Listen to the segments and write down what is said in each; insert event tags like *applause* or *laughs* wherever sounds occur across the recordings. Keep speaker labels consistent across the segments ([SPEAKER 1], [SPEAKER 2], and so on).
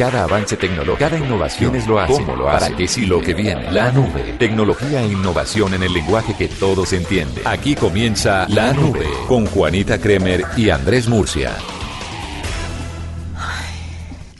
[SPEAKER 1] Cada avance tecnológico, cada innovación es lo hace, cómo lo hace, para qué sí lo que viene. La nube, tecnología e innovación en el lenguaje que todos entienden. Aquí comienza La Nube con Juanita Kremer y Andrés Murcia.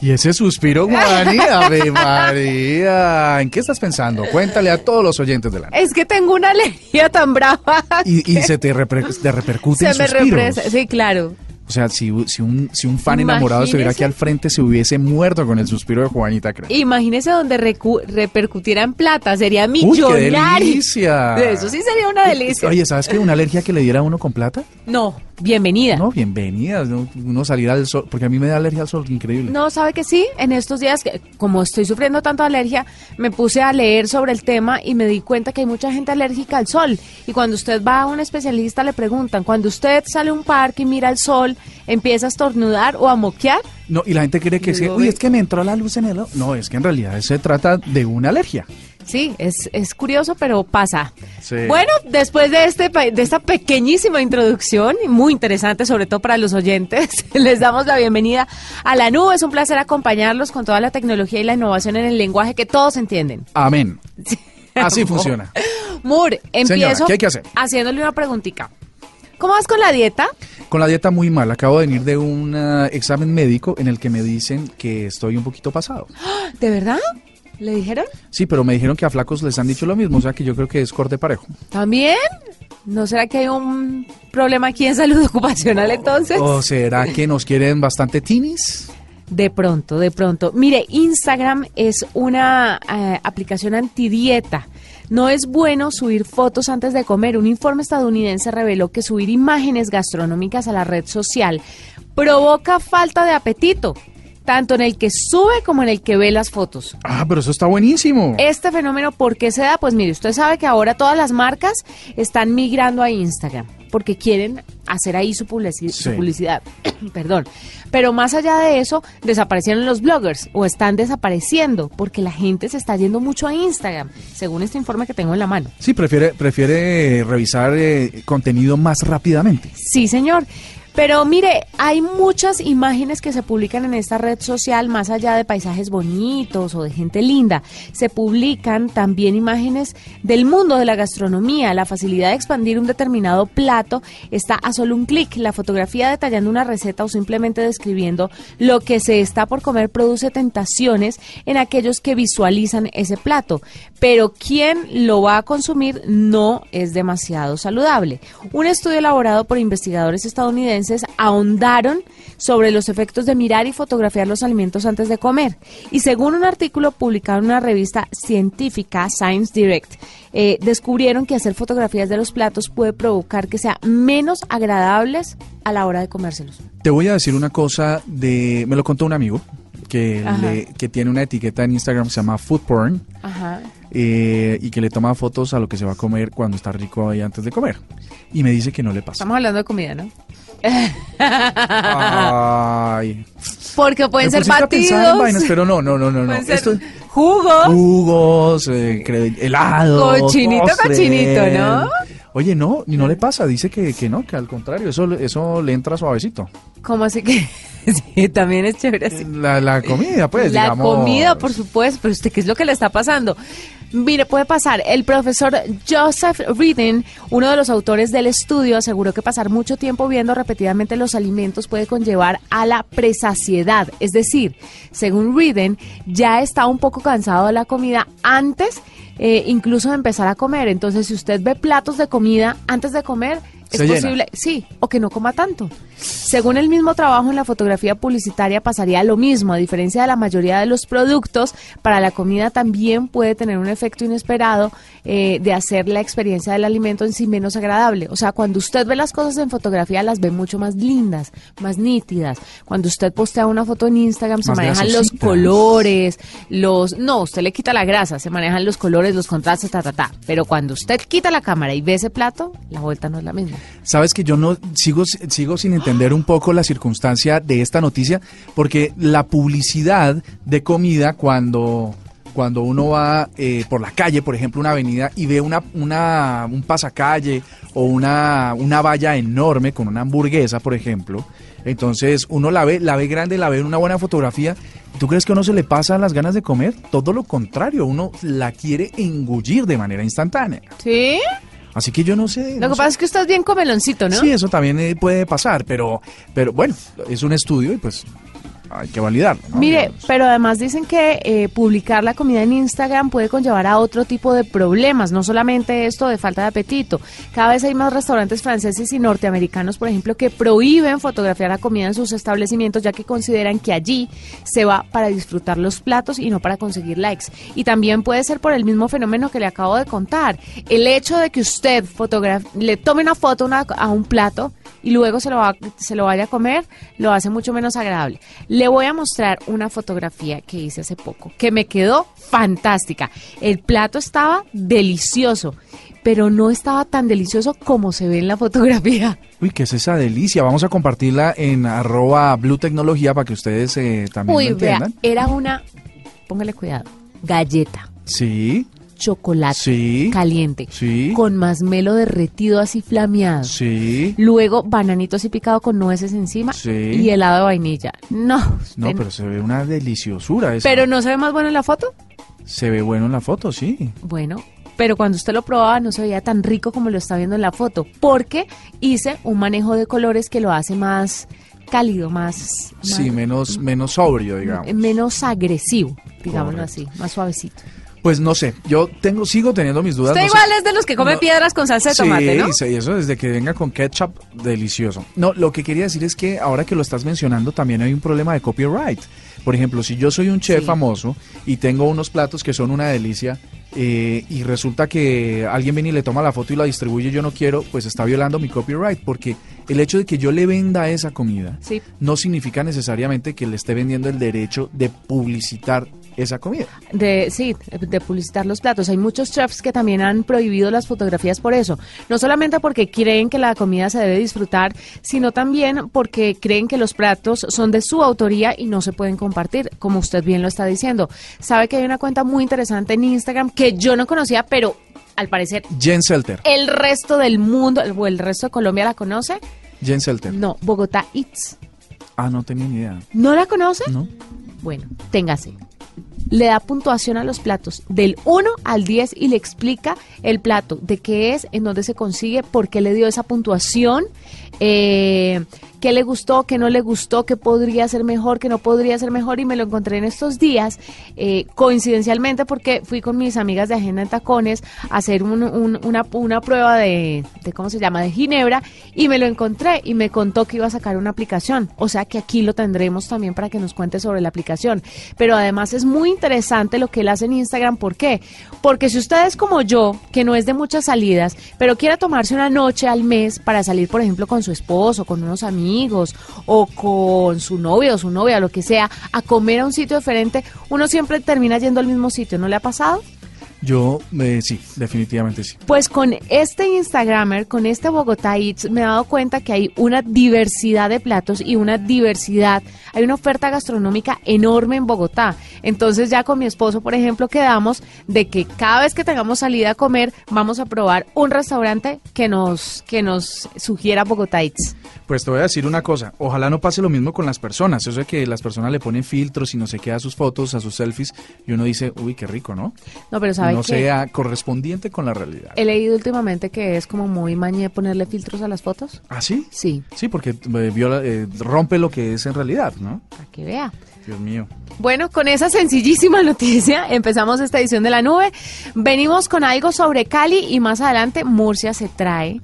[SPEAKER 2] Y ese suspiro, Juani, *laughs* Ave María. ¿En qué estás pensando? Cuéntale a todos los oyentes de la
[SPEAKER 3] Es que tengo una alergia tan brava.
[SPEAKER 2] Y, y se te, repre- te repercute *laughs*
[SPEAKER 3] Se
[SPEAKER 2] en
[SPEAKER 3] me
[SPEAKER 2] suspiros.
[SPEAKER 3] represa. Sí, claro.
[SPEAKER 2] O sea, si, si, un, si un fan enamorado estuviera aquí al frente, se hubiese muerto con el suspiro de Juanita Creo.
[SPEAKER 3] Imagínese donde recu- repercutiera en plata. Sería
[SPEAKER 2] ¡Uy, qué
[SPEAKER 3] millonario.
[SPEAKER 2] delicia!
[SPEAKER 3] Eso sí sería una delicia.
[SPEAKER 2] Oye, ¿sabes qué? ¿Una alergia que le diera a uno con plata?
[SPEAKER 3] No, bienvenida.
[SPEAKER 2] No, bienvenidas. ¿no? Uno salir al sol, porque a mí me da alergia al sol, increíble.
[SPEAKER 3] No, sabe que sí, en estos días, que- como estoy sufriendo tanto alergia, me puse a leer sobre el tema y me di cuenta que hay mucha gente alérgica al sol. Y cuando usted va a un especialista le preguntan, cuando usted sale a un parque y mira el sol, empieza a estornudar o a moquear,
[SPEAKER 2] No, y la gente cree que
[SPEAKER 3] Yo
[SPEAKER 2] sí. Uy, es que me entró la luz en el ojo. No, es que en realidad se trata de una alergia.
[SPEAKER 3] Sí, es, es curioso, pero pasa.
[SPEAKER 2] Sí.
[SPEAKER 3] Bueno, después de, este, de esta pequeñísima introducción, muy interesante, sobre todo para los oyentes, *laughs* les damos la bienvenida a la nube. Es un placer acompañarlos con toda la tecnología y la innovación en el lenguaje que todos entienden.
[SPEAKER 2] Amén. *laughs* Así funciona.
[SPEAKER 3] Moore, empiezo
[SPEAKER 2] ¿qué hay que hacer?
[SPEAKER 3] haciéndole una preguntita. ¿Cómo vas con la dieta?
[SPEAKER 2] Con la dieta muy mal. Acabo de venir de un ah, examen médico en el que me dicen que estoy un poquito pasado.
[SPEAKER 3] ¿De verdad? ¿Le dijeron?
[SPEAKER 2] Sí, pero me dijeron que a flacos les han dicho lo mismo, o sea que yo creo que es corte parejo.
[SPEAKER 3] ¿También? ¿No será que hay un problema aquí en salud *laughs* ocupacional entonces?
[SPEAKER 2] ¿O será que nos quieren bastante teenies?
[SPEAKER 3] De pronto, de pronto. Mire, Instagram es una eh, aplicación antidieta. No es bueno subir fotos antes de comer. Un informe estadounidense reveló que subir imágenes gastronómicas a la red social provoca falta de apetito, tanto en el que sube como en el que ve las fotos.
[SPEAKER 2] Ah, pero eso está buenísimo.
[SPEAKER 3] Este fenómeno, ¿por qué se da? Pues mire, usted sabe que ahora todas las marcas están migrando a Instagram porque quieren hacer ahí su, publicidad. *clears throat* Perdón. Pero más allá de eso, desaparecieron los bloggers o están desapareciendo porque la gente se está yendo mucho a Instagram, según este informe que tengo en la mano.
[SPEAKER 2] Sí, prefiere, prefiere revisar eh, contenido más rápidamente.
[SPEAKER 3] Sí, señor. Pero mire, hay muchas imágenes que se publican en esta red social, más allá de paisajes bonitos o de gente linda. Se publican también imágenes del mundo de la gastronomía. La facilidad de expandir un determinado plato está a solo un clic. La fotografía detallando una receta o simplemente describiendo lo que se está por comer produce tentaciones en aquellos que visualizan ese plato. Pero quien lo va a consumir no es demasiado saludable. Un estudio elaborado por investigadores estadounidenses ahondaron sobre los efectos de mirar y fotografiar los alimentos antes de comer. Y según un artículo publicado en una revista científica, Science Direct, eh, descubrieron que hacer fotografías de los platos puede provocar que sean menos agradables a la hora de comérselos.
[SPEAKER 2] Te voy a decir una cosa de... Me lo contó un amigo que, le- que tiene una etiqueta en Instagram que se llama Food Porn
[SPEAKER 3] Ajá.
[SPEAKER 2] eh, y que le toma fotos a lo que se va a comer cuando está rico ahí antes de comer. Y me dice que no le pasa.
[SPEAKER 3] Estamos hablando de comida, ¿no?
[SPEAKER 2] Ay.
[SPEAKER 3] Porque pueden ser batidos.
[SPEAKER 2] vainas, pero no, no, no, no. no. Esto-
[SPEAKER 3] jugos.
[SPEAKER 2] jugos, eh, cre- helado.
[SPEAKER 3] Cochinito, cochinito, ¿no?
[SPEAKER 2] Oye, no, no le pasa, dice que, que no, que al contrario, eso, eso le entra suavecito.
[SPEAKER 3] ¿Cómo así que? *laughs* sí, también es chévere así.
[SPEAKER 2] La, la comida, pues,
[SPEAKER 3] la
[SPEAKER 2] digamos.
[SPEAKER 3] comida, por supuesto, pero usted, ¿qué es lo que le está pasando? Mire, puede pasar. El profesor Joseph Reading, uno de los autores del estudio, aseguró que pasar mucho tiempo viendo repetidamente los alimentos puede conllevar a la presaciedad. Es decir, según Reading, ya está un poco cansado de la comida antes eh, incluso de empezar a comer. Entonces, si usted ve platos de comida antes de comer, es
[SPEAKER 2] Se llena.
[SPEAKER 3] posible, sí, o que no coma tanto. Según el mismo trabajo en la fotografía publicitaria pasaría lo mismo, a diferencia de la mayoría de los productos, para la comida también puede tener un efecto inesperado eh, de hacer la experiencia del alimento en sí menos agradable. O sea, cuando usted ve las cosas en fotografía las ve mucho más lindas, más nítidas. Cuando usted postea una foto en Instagram se
[SPEAKER 2] Más
[SPEAKER 3] manejan los colores, los... No, usted le quita la grasa, se manejan los colores, los contrastes, ta, ta, ta. Pero cuando usted quita la cámara y ve ese plato, la vuelta no es la misma.
[SPEAKER 2] Sabes que yo no sigo, sigo sin entender un poco la circunstancia de esta noticia, porque la publicidad de comida cuando, cuando uno va eh, por la calle, por ejemplo, una avenida, y ve una, una, un pasacalle o una, una valla enorme con una hamburguesa, por ejemplo, entonces uno la ve, la ve grande, la ve en una buena fotografía. ¿Tú crees que a uno se le pasan las ganas de comer? Todo lo contrario, uno la quiere engullir de manera instantánea.
[SPEAKER 3] ¿Sí?
[SPEAKER 2] Así que yo no sé.
[SPEAKER 3] Lo
[SPEAKER 2] no
[SPEAKER 3] que
[SPEAKER 2] sé.
[SPEAKER 3] pasa es que usted es bien comeloncito, ¿no?
[SPEAKER 2] Sí, eso también eh, puede pasar, pero, pero bueno, es un estudio y pues hay que validarlo. ¿no?
[SPEAKER 3] Mire, pero además dicen que eh, publicar la comida en Instagram puede conllevar a otro tipo de problemas, no solamente esto de falta de apetito. Cada vez hay más restaurantes franceses y norteamericanos, por ejemplo, que prohíben fotografiar la comida en sus establecimientos ya que consideran que allí se va para disfrutar los platos y no para conseguir likes. Y también puede ser por el mismo fenómeno que le acabo de contar. El hecho de que usted le tome una foto una- a un plato y luego se lo, va- se lo vaya a comer, lo hace mucho menos agradable. Le voy a mostrar una fotografía que hice hace poco, que me quedó fantástica. El plato estaba delicioso, pero no estaba tan delicioso como se ve en la fotografía.
[SPEAKER 2] Uy, ¿qué es esa delicia? Vamos a compartirla en arroba Blue Tecnología para que ustedes eh, también
[SPEAKER 3] Uy,
[SPEAKER 2] lo
[SPEAKER 3] vea,
[SPEAKER 2] entiendan.
[SPEAKER 3] era una, póngale cuidado, galleta,
[SPEAKER 2] Sí,
[SPEAKER 3] chocolate
[SPEAKER 2] Sí.
[SPEAKER 3] caliente,
[SPEAKER 2] Sí.
[SPEAKER 3] con masmelo derretido así flameado.
[SPEAKER 2] sí.
[SPEAKER 3] Luego bananito así picado con nueces encima y helado de vainilla. No,
[SPEAKER 2] No, pero se ve una deliciosura esa.
[SPEAKER 3] pero no se ve más bueno en la foto.
[SPEAKER 2] Se ve bueno en la foto, sí.
[SPEAKER 3] Bueno, pero cuando usted lo probaba no se veía tan rico como lo está viendo en la foto, porque hice un manejo de colores que lo hace más cálido, más,
[SPEAKER 2] Sí,
[SPEAKER 3] más-
[SPEAKER 2] menos, menos sobrio, digamos.
[SPEAKER 3] menos agresivo, digámoslo
[SPEAKER 2] Correcto.
[SPEAKER 3] así, más suavecito.
[SPEAKER 2] Pues no sé, yo tengo, sigo teniendo mis dudas.
[SPEAKER 3] Usted
[SPEAKER 2] no sé-
[SPEAKER 3] igual es de los que come
[SPEAKER 2] No.
[SPEAKER 3] piedras con salsa de tomate, ¿no?
[SPEAKER 2] Sí, eso desde que venga con ketchup, delicioso. No, lo que quería decir es que ahora que lo estás mencionando también hay un problema de copyright. Por ejemplo, si yo soy un chef
[SPEAKER 3] Sí.
[SPEAKER 2] famoso y tengo unos platos que son una delicia eh, y resulta que alguien viene y le toma la foto y la distribuye yo no quiero, pues está violando mi copyright porque el hecho de que yo le venda esa comida
[SPEAKER 3] Sí.
[SPEAKER 2] no significa necesariamente que le esté vendiendo el derecho de publicitar esa comida.
[SPEAKER 3] De, sí, de publicitar los platos. Hay muchos chefs que también han prohibido las fotografías por eso. No solamente porque creen que la comida se debe disfrutar, sino también porque creen que los platos son de su autoría y no se pueden compartir, como usted bien lo está diciendo. Sabe que hay una cuenta muy interesante en Instagram que yo no conocía, pero al parecer
[SPEAKER 2] Jen Selter.
[SPEAKER 3] el resto del mundo o el resto de Colombia la conoce.
[SPEAKER 2] Jen Selter.
[SPEAKER 3] No, Bogotá Eats.
[SPEAKER 2] Ah, no tenía ni idea.
[SPEAKER 3] ¿No la conoce?
[SPEAKER 2] ¿No?
[SPEAKER 3] Bueno, téngase. Le da puntuación a los platos del 1 al 10 y le explica el plato, de qué es, en dónde se consigue, por qué le dio esa puntuación, eh, qué le gustó, qué no le gustó, qué podría ser mejor, qué no podría ser mejor. Y me lo encontré en estos días, eh, coincidencialmente, porque fui con mis amigas de Agenda en Tacones a hacer un- un- una, una prueba de, de, ¿cómo se llama?, de Ginebra, y me lo encontré y me contó que iba a sacar una aplicación. O sea que aquí lo tendremos también para que nos cuente sobre la aplicación. Pero además es muy interesante lo que él hace en Instagram. ¿Por qué? Porque si usted es como yo, que no es de muchas salidas, pero quiere tomarse una noche al mes para salir, por ejemplo, con su esposo, con unos amigos, o con su novio o su novia, lo que sea, a comer a un sitio diferente, uno siempre termina yendo al mismo sitio. ¿No le ha pasado?
[SPEAKER 2] Yo, eh, sí, definitivamente sí.
[SPEAKER 3] Pues con este Instagramer, con este Bogotá Eats, me he dado cuenta que hay una diversidad de platos y una diversidad, hay una oferta gastronómica enorme en Bogotá. Entonces ya con mi esposo, por ejemplo, quedamos de que cada vez que tengamos salida a comer, vamos a probar un restaurante que nos, que nos sugiera Bogotá Eats.
[SPEAKER 2] Pues te voy a decir una cosa, ojalá no pase lo mismo con las personas, eso de que las personas le ponen filtros y no se queda a sus fotos, a sus selfies, y uno dice, uy, qué rico, ¿no?
[SPEAKER 3] No, pero
[SPEAKER 2] Y
[SPEAKER 3] ¿sabe
[SPEAKER 2] no sea correspondiente con la realidad.
[SPEAKER 3] He leído últimamente que es como muy mañé ponerle filtros a las fotos.
[SPEAKER 2] ¿Ah, sí?
[SPEAKER 3] Sí,
[SPEAKER 2] Sí, porque eh, viola- eh, rompe lo que es en realidad, ¿no?
[SPEAKER 3] para que vea.
[SPEAKER 2] Dios mío.
[SPEAKER 3] Bueno, con esa sencillísima *laughs* noticia empezamos esta edición de la nube. Venimos con algo sobre Cali y más adelante Murcia se trae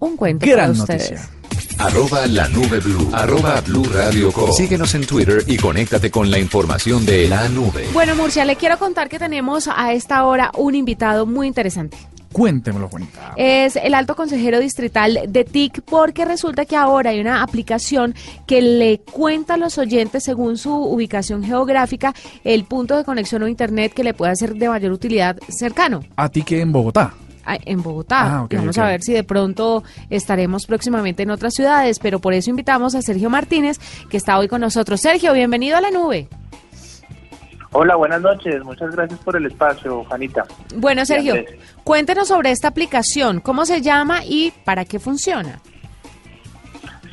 [SPEAKER 3] un cuento
[SPEAKER 2] Gran
[SPEAKER 3] para ustedes.
[SPEAKER 2] noticia.
[SPEAKER 1] Arroba la nube blue. Arroba blue radio com. Síguenos en Twitter y conéctate con la información de la nube.
[SPEAKER 3] Bueno, Murcia, le quiero contar que tenemos a esta hora un invitado muy interesante.
[SPEAKER 2] Cuéntemelo, Juanita.
[SPEAKER 3] Es el alto consejero distrital de TIC porque resulta que ahora hay una aplicación que le cuenta a los oyentes según su ubicación geográfica el punto de conexión o internet que le puede ser de mayor utilidad cercano.
[SPEAKER 2] A ti que en Bogotá.
[SPEAKER 3] En Bogotá.
[SPEAKER 2] Ah,
[SPEAKER 3] Vamos a ver si de pronto estaremos próximamente en otras ciudades, pero por eso invitamos a Sergio Martínez, que está hoy con nosotros. Sergio, bienvenido a la nube.
[SPEAKER 4] Hola, buenas noches. Muchas gracias por el espacio, Juanita.
[SPEAKER 3] Bueno, Sergio, cuéntenos sobre esta aplicación, cómo se llama y para qué funciona.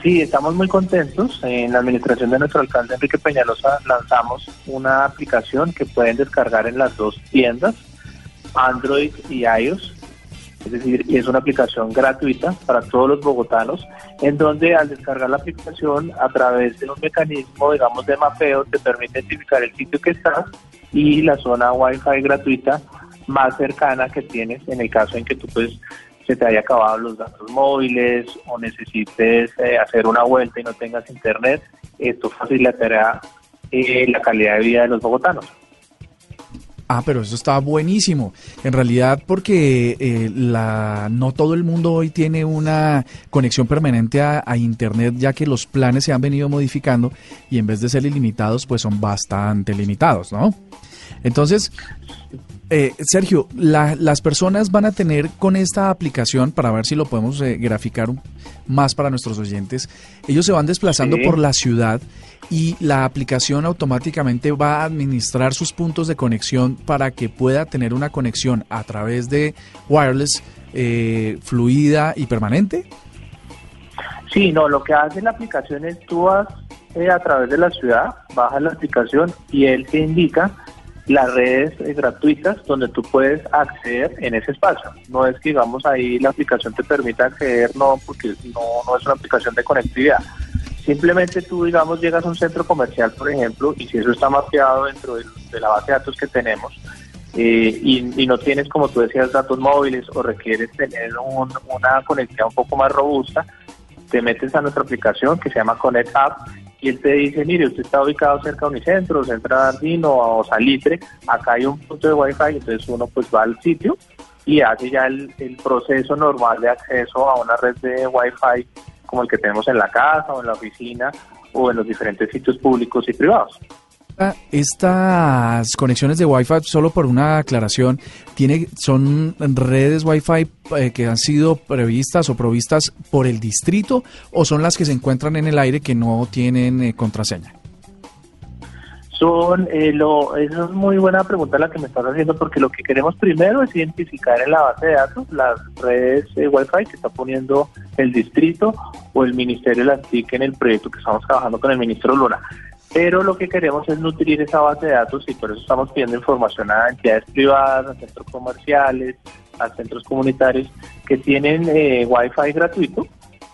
[SPEAKER 4] Sí, estamos muy contentos. En la administración de nuestro alcalde Enrique Peñalosa lanzamos una aplicación que pueden descargar en las dos tiendas, Android y iOS. Es decir, es una aplicación gratuita para todos los bogotanos, en donde al descargar la aplicación a través de un mecanismo, digamos, de mapeo, te permite identificar el sitio que estás y la zona Wi-Fi gratuita más cercana que tienes en el caso en que tú pues se te haya acabado los datos móviles o necesites eh, hacer una vuelta y no tengas internet, esto facilitará eh, la calidad de vida de los bogotanos.
[SPEAKER 2] Ah, pero eso está buenísimo. En realidad, porque eh, la, no todo el mundo hoy tiene una conexión permanente a, a Internet, ya que los planes se han venido modificando y en vez de ser ilimitados, pues son bastante limitados, ¿no? Entonces, eh, Sergio, la- las personas van a tener con esta aplicación, para ver si lo podemos eh, graficar más para nuestros oyentes, ellos se van desplazando
[SPEAKER 4] Sí.
[SPEAKER 2] por la ciudad y la aplicación automáticamente va a administrar sus puntos de conexión para que pueda tener una conexión a través de wireless eh, fluida y permanente.
[SPEAKER 4] Sí, no, lo que hace la aplicación es tú vas eh, a través de la ciudad, bajas la aplicación y él te indica las redes eh, gratuitas donde tú puedes acceder en ese espacio. No es que, digamos, ahí la aplicación te permita acceder, no, porque no, no es una aplicación de conectividad. Simplemente tú, digamos, llegas a un centro comercial, por ejemplo, y si eso está mapeado dentro del- de la base de datos que tenemos, eh, y, y no tienes, como tú decías, datos móviles o requieres tener un- una conectividad un poco más robusta, te metes a nuestra aplicación que se llama Connect App y él te dice, mire, usted está ubicado cerca de Unicentro, Centro Andino o Salitre, acá hay un punto de Wi-Fi, entonces uno pues va al sitio y hace ya el, el proceso normal de acceso a una red de Wi-Fi como el que tenemos en la casa o en la oficina o en los diferentes sitios públicos y privados.
[SPEAKER 2] Ah, Estas conexiones de Wi-Fi, solo por una aclaración, tiene, son redes Wi-Fi eh, que han sido previstas o provistas por el distrito o son las que se encuentran en el aire que no tienen eh, contraseña.
[SPEAKER 4] Son, eh, lo, es muy buena pregunta la que me estás haciendo porque lo que queremos primero es identificar en la base de datos las redes eh, Wi-Fi que está poniendo el distrito o el Ministerio de las TIC en el proyecto que estamos trabajando con el ministro Luna. Pero lo que queremos es nutrir esa base de datos y por eso estamos pidiendo información a entidades privadas, a centros comerciales, a centros comunitarios que tienen eh, Wi-Fi gratuito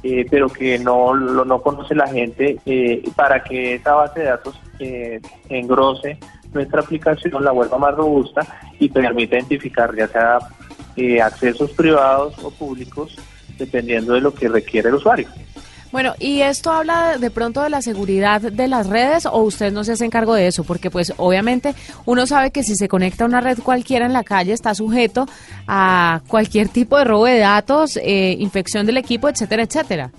[SPEAKER 4] eh, pero que no lo no conoce la gente eh, para que esa base de datos eh, engrose nuestra aplicación, la vuelva más robusta y permita identificar ya sea eh, accesos privados o públicos dependiendo de lo que requiere el usuario.
[SPEAKER 3] Bueno, ¿y esto habla de pronto de la seguridad de las redes o usted no se hace cargo de eso? Porque pues obviamente uno sabe que si se conecta a una red cualquiera en la calle está sujeto a cualquier tipo de robo de datos, eh, infección del equipo, etcétera, etcétera.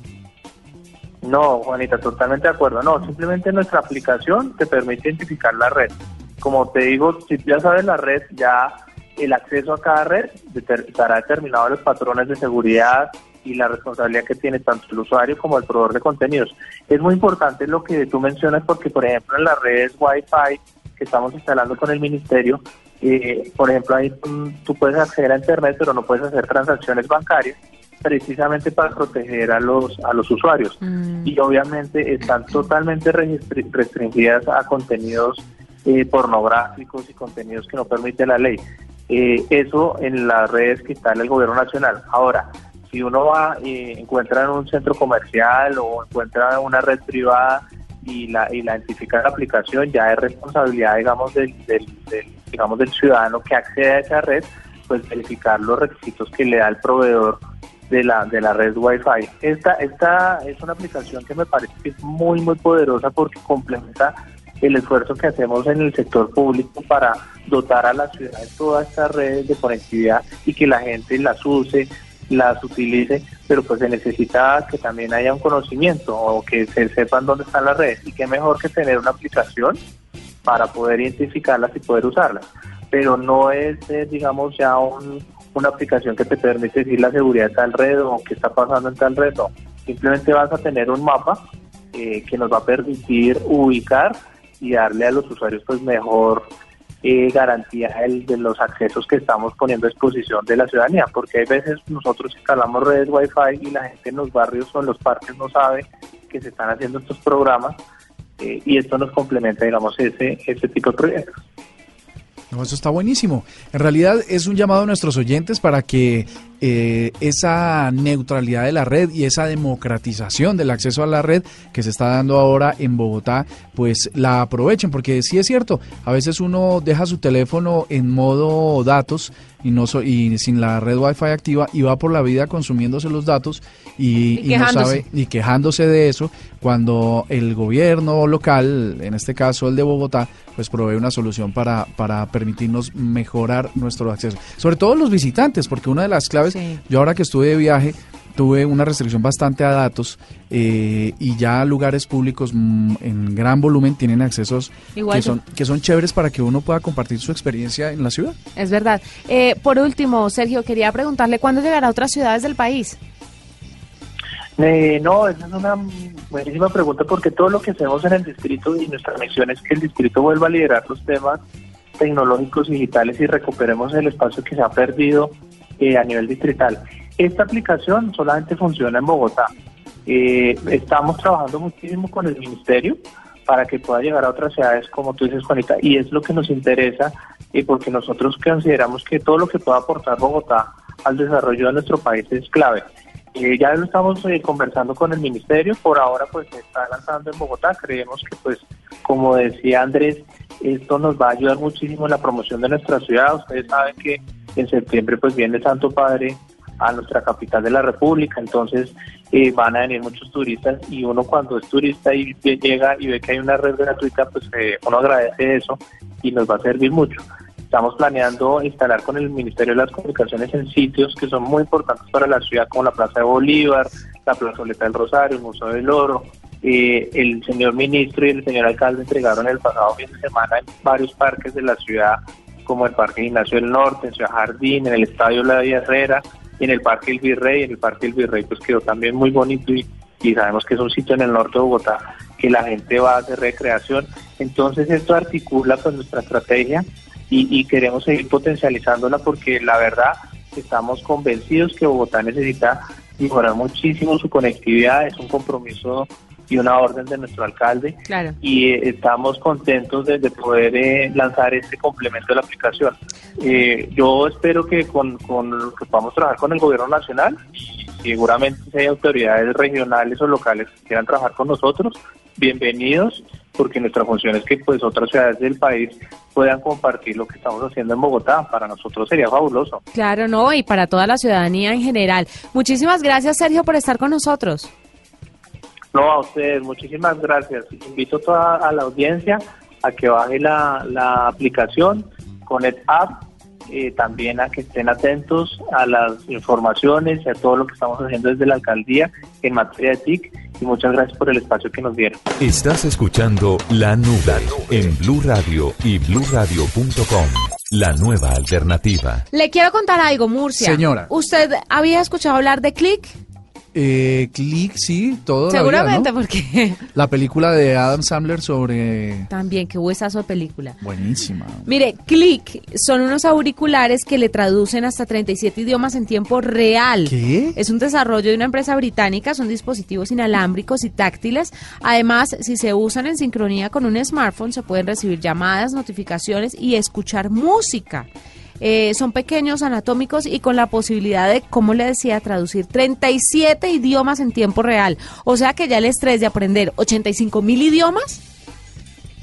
[SPEAKER 4] No, Juanita, totalmente de acuerdo. No, simplemente nuestra aplicación te permite identificar la red. Como te digo, si ya sabes la red, ya el acceso a cada red estará determinado en los patrones de seguridad y la responsabilidad que tiene tanto el usuario como el proveedor de contenidos. Es muy importante lo que tú mencionas porque, por ejemplo, en las redes Wi-Fi que estamos instalando con el ministerio, eh, por ejemplo, ahí tú, tú puedes acceder a Internet, pero no puedes hacer transacciones bancarias precisamente para proteger a los a los usuarios
[SPEAKER 3] Mm.
[SPEAKER 4] y obviamente están totalmente restringidas a contenidos eh, pornográficos y contenidos que no permite la ley. Eh, eso en las redes que está en el gobierno nacional. Ahora, si uno va y encuentra en un centro comercial o encuentra una red privada y la, y la identifica la aplicación, ya es responsabilidad, digamos, del, del, del, digamos, del ciudadano que accede a esa red, pues verificar los requisitos que le da el proveedor de la, de la red Wi-Fi. Esta, esta es una aplicación que me parece que es muy, muy poderosa porque complementa el esfuerzo que hacemos en el sector público para dotar a la ciudad de todas estas redes de conectividad y que la gente las use, las utilice, pero pues se necesita que también haya un conocimiento o que se sepan dónde están las redes y qué mejor que tener una aplicación para poder identificarlas y poder usarlas. Pero no es, eh, digamos, ya un, una aplicación que te permite decir la seguridad de tal red o qué está pasando en tal red, no. Simplemente vas a tener un mapa eh, que nos va a permitir ubicar y darle a los usuarios pues mejor eh, garantía el, de los accesos que estamos poniendo a disposición de la ciudadanía, porque hay veces nosotros instalamos redes Wi-Fi y la gente en los barrios o en los parques no sabe que se están haciendo estos programas eh, y esto nos complementa, digamos, ese, ese tipo de proyectos.
[SPEAKER 2] No, eso está buenísimo. En realidad es un llamado a nuestros oyentes para que eh, esa neutralidad de la red y esa democratización del acceso a la red que se está dando ahora en Bogotá, pues la aprovechen, porque sí es cierto, a veces uno deja su teléfono en modo datos y no so- y sin la red Wi-Fi activa y va por la vida consumiéndose los datos y,
[SPEAKER 3] Y
[SPEAKER 2] y no
[SPEAKER 3] quejándose.
[SPEAKER 2] sabe y quejándose de eso cuando el gobierno local, en este caso el de Bogotá, pues provee una solución para, para permitirnos mejorar nuestro acceso. Sobre todo los visitantes, porque una de las claves,
[SPEAKER 3] Sí.
[SPEAKER 2] yo ahora que estuve de viaje, tuve una restricción bastante a datos eh, y ya lugares públicos mm, en gran volumen tienen accesos
[SPEAKER 3] Igual
[SPEAKER 2] que son, que son chéveres para que uno pueda compartir su experiencia en la ciudad.
[SPEAKER 3] Es verdad. Eh, por último, Sergio, quería preguntarle cuándo llegará a otras ciudades del país.
[SPEAKER 4] Eh, no, esa es una buenísima pregunta porque todo lo que hacemos en el distrito y nuestra misión es que el distrito vuelva a liderar los temas tecnológicos digitales y recuperemos el espacio que se ha perdido eh, a nivel distrital. Esta aplicación solamente funciona en Bogotá. Eh, estamos trabajando muchísimo con el ministerio para que pueda llegar a otras ciudades, como tú dices, Juanita, y es lo que nos interesa, eh, porque nosotros consideramos que todo lo que pueda aportar Bogotá al desarrollo de nuestro país es clave. Eh, ya lo estamos eh, conversando con el ministerio, por ahora pues se está lanzando en Bogotá, creemos que pues como decía Andrés, esto nos va a ayudar muchísimo en la promoción de nuestra ciudad, ustedes saben que en septiembre pues viene Santo Padre a nuestra capital de la República, entonces eh, van a venir muchos turistas y uno cuando es turista y llega y ve que hay una red gratuita, pues eh, uno agradece eso y nos va a servir mucho. Estamos planeando instalar con el Ministerio de las Comunicaciones en sitios que son muy importantes para la ciudad, como la Plaza de Bolívar, la Plazoleta del Rosario, el Museo del Oro. Eh, el señor ministro y el señor alcalde entregaron el pasado fin de semana en varios parques de la ciudad, como el Parque Ignacio del Norte, en Ciudad Jardín, en el Estadio La Vía Herrera, y en el Parque El Virrey. En el Parque El Virrey pues quedó también muy bonito y, y sabemos que es un sitio en el norte de Bogotá que la gente va a hacer recreación. Entonces esto articula con nuestra estrategia y, y queremos seguir potencializándola porque la verdad estamos convencidos que Bogotá necesita mejorar muchísimo su conectividad, es un compromiso y una orden de nuestro alcalde
[SPEAKER 3] Claro.
[SPEAKER 4] y eh, estamos contentos de, de poder eh, lanzar este complemento de la aplicación. Eh, yo espero que con, con lo que podamos trabajar con el gobierno nacional y seguramente si hay autoridades regionales o locales que quieran trabajar con nosotros, bienvenidos, porque nuestra función es que pues otras ciudades del país puedan compartir lo que estamos haciendo en Bogotá. Para nosotros sería fabuloso.
[SPEAKER 3] Claro, no, y para toda la ciudadanía en general. Muchísimas gracias, Sergio, por estar con nosotros.
[SPEAKER 4] No, a ustedes, muchísimas gracias. Invito a toda a la audiencia a que baje la, la aplicación Connect App, eh, también a que estén atentos a las informaciones y a todo lo que estamos haciendo desde la alcaldía en materia de TIC y muchas gracias por el espacio que nos dieron.
[SPEAKER 1] Estás escuchando La Nube en Blue Radio y bluradio.com. La nueva alternativa.
[SPEAKER 3] Le quiero contar algo, Murcia.
[SPEAKER 2] Señora.
[SPEAKER 3] ¿Usted había escuchado hablar de Click?
[SPEAKER 2] Eh, Click, sí, todo. la vida,
[SPEAKER 3] Seguramente,
[SPEAKER 2] ¿no?
[SPEAKER 3] porque
[SPEAKER 2] La película de Adam Sandler sobre...
[SPEAKER 3] también, qué huesazo de película.
[SPEAKER 2] Buenísima.
[SPEAKER 3] Mire, Click son unos auriculares que le traducen hasta 37 idiomas en tiempo real.
[SPEAKER 2] ¿Qué?
[SPEAKER 3] Es un desarrollo de una empresa británica, son dispositivos inalámbricos y táctiles. Además, si se usan en sincronía con un smartphone, se pueden recibir llamadas, notificaciones y escuchar música. Eh, son pequeños, anatómicos y con la posibilidad de, como le decía, traducir 37 idiomas en tiempo real. O sea que ya el estrés de aprender 85 mil idiomas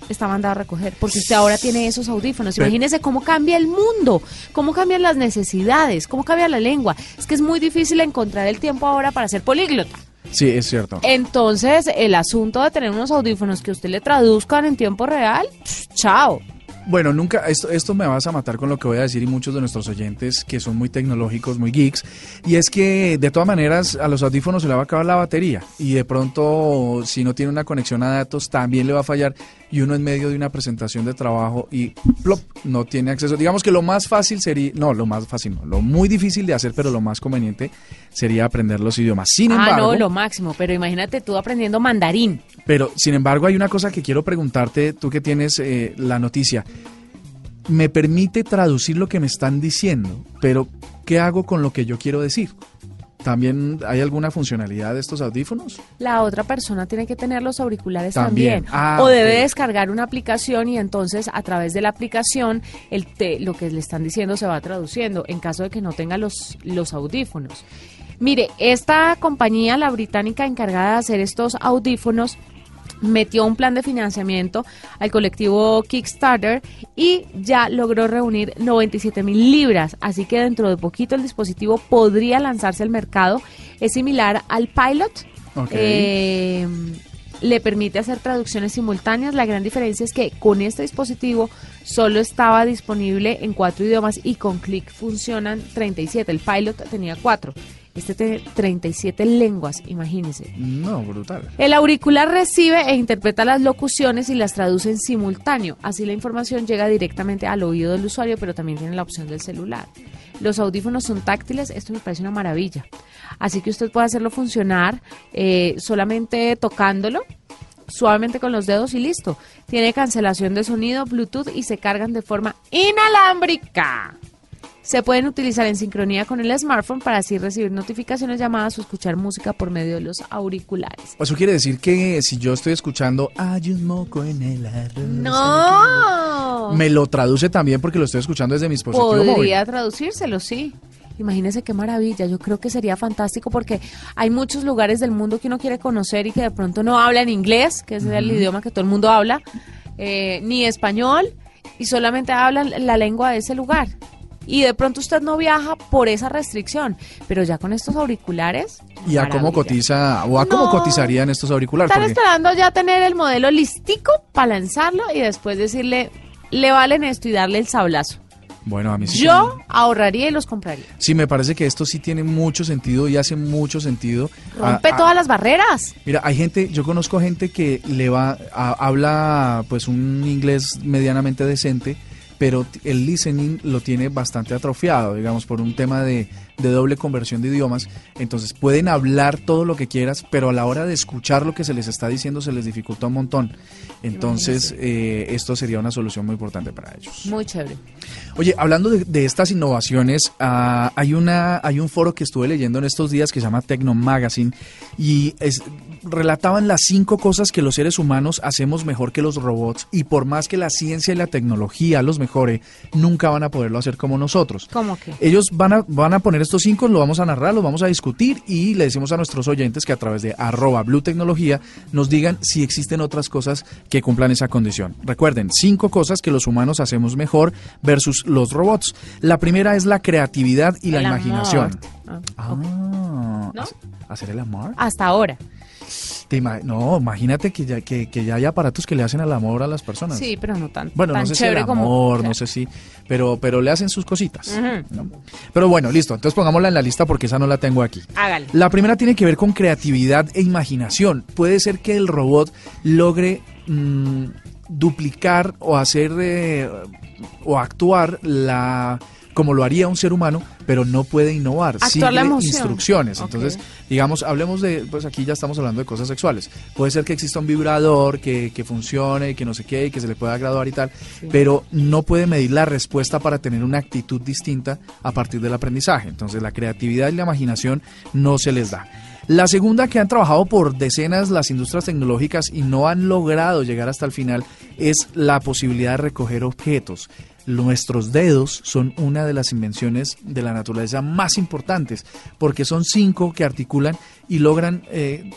[SPEAKER 3] está mandado a recoger, porque usted ahora tiene esos audífonos. Imagínese cómo cambia el mundo, cómo cambian las necesidades, cómo cambia la lengua. Es que es muy difícil encontrar el tiempo ahora para ser políglota.
[SPEAKER 2] Sí, es cierto.
[SPEAKER 3] Entonces, el asunto de tener unos audífonos que usted le traduzcan en tiempo real, chao.
[SPEAKER 2] Bueno, nunca, esto, esto me vas a matar con lo que voy a decir y muchos de nuestros oyentes que son muy tecnológicos, muy geeks, y es que de todas maneras a los audífonos se le va a acabar la batería y de pronto si no tiene una conexión a datos también le va a fallar y uno en medio de una presentación de trabajo y plop, no tiene acceso. Digamos que lo más fácil sería, no, lo más fácil no, lo muy difícil de hacer, pero lo más conveniente sería aprender los idiomas. Sin
[SPEAKER 3] ah,
[SPEAKER 2] embargo,
[SPEAKER 3] no, lo máximo, pero imagínate tú aprendiendo mandarín.
[SPEAKER 2] Pero, sin embargo, hay una cosa que quiero preguntarte, tú que tienes eh, la noticia. Me permite traducir lo que me están diciendo, pero ¿qué hago con lo que yo quiero decir? ¿También hay alguna funcionalidad de estos audífonos?
[SPEAKER 3] La otra persona tiene que tener los auriculares
[SPEAKER 2] También.
[SPEAKER 3] también.
[SPEAKER 2] Ah,
[SPEAKER 3] o debe descargar una aplicación y entonces a través de la aplicación el te- lo que le están diciendo se va traduciendo en caso de que no tenga los, los audífonos. Mire, esta compañía, la británica encargada de hacer estos audífonos, metió un plan de financiamiento al colectivo Kickstarter y ya logró reunir 97 mil libras. Así que dentro de poquito el dispositivo podría lanzarse al mercado. Es similar al Pilot. Eh, le permite hacer traducciones simultáneas. La gran diferencia es que con este dispositivo solo estaba disponible en cuatro idiomas y con clic funcionan 37. El Pilot tenía cuatro. Este tiene 37 lenguas, imagínense.
[SPEAKER 2] No, brutal.
[SPEAKER 3] El auricular recibe e interpreta las locuciones y las traduce en simultáneo. Así la información llega directamente al oído del usuario, pero también tiene la opción del celular. Los audífonos son táctiles, esto me parece una maravilla. Así que usted puede hacerlo funcionar eh, solamente tocándolo suavemente con los dedos y listo. Tiene cancelación de sonido, Bluetooth y se cargan de forma inalámbrica. Se pueden utilizar en sincronía con el smartphone para así recibir notificaciones, llamadas o escuchar música por medio de los auriculares.
[SPEAKER 2] Eso quiere decir que si yo estoy escuchando hay un moco en el arroz.
[SPEAKER 3] ¡No!
[SPEAKER 2] Me lo traduce también porque lo estoy escuchando desde mi dispositivo móvil.
[SPEAKER 3] Podría traducírselo, sí. Imagínese qué maravilla. Yo creo que sería fantástico porque hay muchos lugares del mundo que uno quiere conocer y que de pronto no hablan inglés, que es el idioma que todo el mundo habla, eh, ni español, y solamente hablan la lengua de ese lugar. Y de pronto usted no viaja por esa restricción, pero ya con estos auriculares.
[SPEAKER 2] ¿Y a cómo cotiza o a cómo cotizarían estos auriculares?
[SPEAKER 3] Están
[SPEAKER 2] Porque-
[SPEAKER 3] esperando ya tener el modelo listico para lanzarlo y después decirle, le valen esto y darle el sablazo.
[SPEAKER 2] bueno, a mí sí
[SPEAKER 3] Yo ahorraría y los compraría.
[SPEAKER 2] Sí, me parece que esto sí tiene mucho sentido y hace mucho sentido.
[SPEAKER 3] Rompe
[SPEAKER 2] Ah, ah,
[SPEAKER 3] todas las barreras.
[SPEAKER 2] Mira, hay gente, yo conozco gente que le va, a- habla pues un inglés medianamente decente, pero el listening lo tiene bastante atrofiado, digamos, por un tema de, de doble conversión de idiomas. Entonces pueden hablar todo lo que quieras, pero a la hora de escuchar lo que se les está diciendo se les dificulta un montón. Entonces, eh, esto sería una solución muy importante para ellos.
[SPEAKER 3] Muy chévere.
[SPEAKER 2] Oye, hablando de, de estas innovaciones, ah, hay una hay un foro que estuve leyendo en estos días que se llama Tecno Magazine y es- relataban las cinco cosas que los seres humanos hacemos mejor que los robots y por más que la ciencia y la tecnología los mejore, nunca van a poderlo hacer como nosotros.
[SPEAKER 3] ¿Cómo que?
[SPEAKER 2] Ellos van a, van a poner estos cinco, lo vamos a narrar, lo vamos a discutir y le decimos a nuestros oyentes que a través de arroba Blue Tecnología nos digan si existen otras cosas que cumplan esa condición. Recuerden, cinco cosas que los humanos hacemos mejor versus los robots. La primera es la creatividad y la imaginación.
[SPEAKER 3] Ah,
[SPEAKER 2] Ah,
[SPEAKER 3] ¿No?
[SPEAKER 2] ¿hace- ¿hacer el amor?
[SPEAKER 3] Hasta ahora.
[SPEAKER 2] Te no, imagínate que ya, que, que ya hay aparatos que le hacen el amor a las personas.
[SPEAKER 3] Sí, pero no tan,
[SPEAKER 2] Bueno,
[SPEAKER 3] tan
[SPEAKER 2] no sé si el
[SPEAKER 3] chévere
[SPEAKER 2] amor,
[SPEAKER 3] como.
[SPEAKER 2] no sé si, pero, pero le hacen sus cositas. Pero bueno, listo. Entonces pongámosla en la lista porque esa no la tengo aquí.
[SPEAKER 3] Hágale.
[SPEAKER 2] La primera tiene que ver con creatividad e imaginación. Puede ser que el robot logre mm, duplicar o hacer eh, o actuar la como lo haría un ser humano, pero no puede innovar.
[SPEAKER 3] Actuar
[SPEAKER 2] Sigue
[SPEAKER 3] la
[SPEAKER 2] instrucciones. Entonces, digamos, hablemos de, pues aquí ya estamos hablando de cosas sexuales. Puede ser que exista un vibrador que, que funcione y que no sé qué y que se le pueda graduar y tal, pero no puede medir la respuesta para tener una actitud distinta a partir del aprendizaje. Entonces, la creatividad y la imaginación no se les da. La segunda que han trabajado por decenas las industrias tecnológicas y no han logrado llegar hasta el final es la posibilidad de recoger objetos. Nuestros dedos son una de las invenciones de la naturaleza más importantes porque son cinco que articulan y logran eh,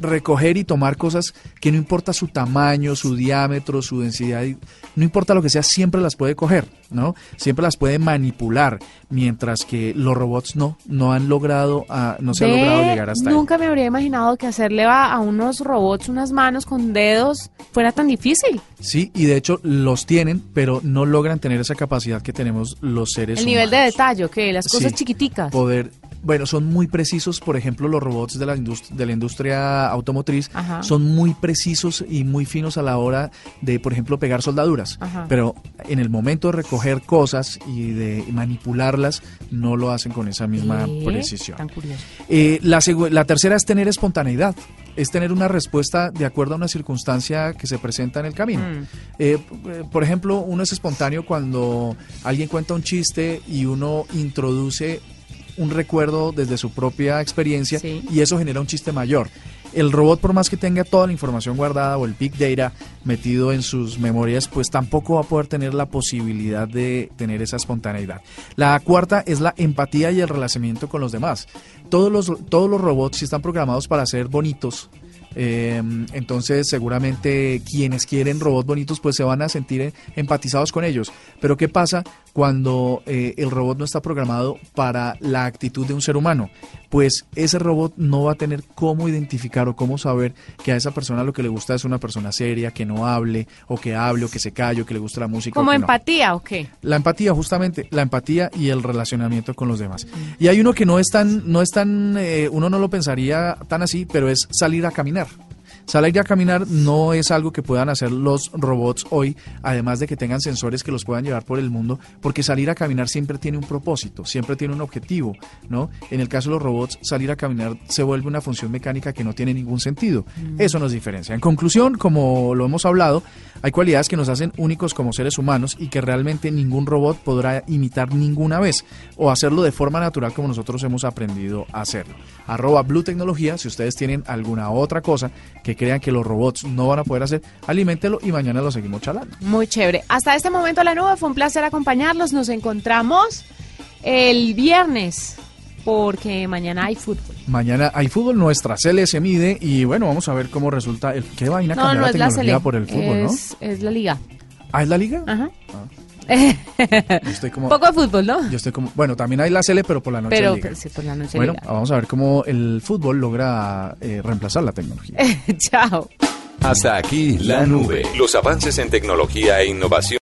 [SPEAKER 2] recoger y tomar cosas que no importa su tamaño, su diámetro, su densidad, no importa lo que sea, siempre las puede coger, ¿no? Siempre las puede manipular, mientras que los robots no, no han logrado, ah, no se ha logrado llegar hasta ahí.
[SPEAKER 3] Nunca me habría imaginado que hacerle a, a unos robots unas manos con dedos fuera tan difícil.
[SPEAKER 2] Sí, y de hecho los tienen, pero no logran tener esa capacidad que tenemos los seres
[SPEAKER 3] El nivel de detalle, que las cosas
[SPEAKER 2] Sí,
[SPEAKER 3] chiquiticas.
[SPEAKER 2] Poder, bueno, son muy precisos, por ejemplo, los robots de la, indust- de la industria automotriz
[SPEAKER 3] Ajá.
[SPEAKER 2] son muy precisos y muy finos a la hora de, por ejemplo, pegar soldaduras.
[SPEAKER 3] Ajá.
[SPEAKER 2] Pero en el momento de recoger cosas y de manipularlas, no lo hacen con esa misma precisión.
[SPEAKER 3] Tan curioso.
[SPEAKER 2] Eh, la, tercera es tener espontaneidad, es tener una respuesta de acuerdo a una circunstancia que se presenta en el camino.
[SPEAKER 3] Mm.
[SPEAKER 2] Eh, eh, por ejemplo, uno es espontáneo cuando alguien cuenta un chiste y uno introduce un recuerdo desde su propia experiencia
[SPEAKER 3] Sí.
[SPEAKER 2] y eso genera un chiste mayor. El robot, por más que tenga toda la información guardada o el big data metido en sus memorias, pues tampoco va a poder tener la posibilidad de tener esa espontaneidad. La cuarta es la empatía y el relacionamiento con los demás. Todos los, todos los robots sí están programados para ser bonitos, eh, entonces seguramente quienes quieren robots bonitos pues se van a sentir empatizados con ellos. Pero ¿qué pasa cuando eh, el robot no está programado para la actitud de un ser humano? Pues ese robot no va a tener cómo identificar o cómo saber que a esa persona lo que le gusta es una persona seria, que no hable, o que hable, o que se calle, o que le gusta la música.
[SPEAKER 3] ¿Como
[SPEAKER 2] no.
[SPEAKER 3] empatía o qué?
[SPEAKER 2] La empatía, justamente, la empatía y el relacionamiento con los demás. Y hay uno que no es tan, no es tan, eh, uno no lo pensaría tan así, pero es salir a caminar. Salir a caminar no es algo que puedan hacer los robots hoy, además de que tengan sensores que los puedan llevar por el mundo, porque salir a caminar siempre tiene un propósito, siempre tiene un objetivo, ¿no? En el caso de los robots, salir a caminar se vuelve una función mecánica que no tiene ningún sentido. Eso nos diferencia. En conclusión, como lo hemos hablado, hay cualidades que nos hacen únicos como seres humanos y que realmente ningún robot podrá imitar ninguna vez o hacerlo de forma natural como nosotros hemos aprendido a hacerlo. Arroba Blue si ustedes tienen alguna otra cosa que crean que los robots no van a poder hacer, aliméntelo y mañana lo seguimos charlando.
[SPEAKER 3] Muy chévere. Hasta este momento la nube fue un placer acompañarlos. Nos encontramos el viernes porque mañana hay fútbol.
[SPEAKER 2] Mañana hay fútbol, nuestra Cele se mide y bueno, vamos a ver cómo resulta. El, ¿Qué vaina
[SPEAKER 3] No,
[SPEAKER 2] cambiar
[SPEAKER 3] no
[SPEAKER 2] la tecnología por el fútbol,
[SPEAKER 3] es, es la liga.
[SPEAKER 2] no? ¿Ah, es la liga?
[SPEAKER 3] Ajá.
[SPEAKER 2] Yo estoy como... *laughs*
[SPEAKER 3] Poco de fútbol, ¿no?
[SPEAKER 2] Yo estoy como... Bueno, también hay la Cele, pero por la noche
[SPEAKER 3] Pero
[SPEAKER 2] liga.
[SPEAKER 3] sí, por la noche
[SPEAKER 2] Bueno,
[SPEAKER 3] liga.
[SPEAKER 2] vamos a ver cómo el fútbol logra eh, reemplazar la tecnología. *laughs*
[SPEAKER 3] Chao.
[SPEAKER 1] Hasta aquí la nube. Los avances en tecnología e innovación.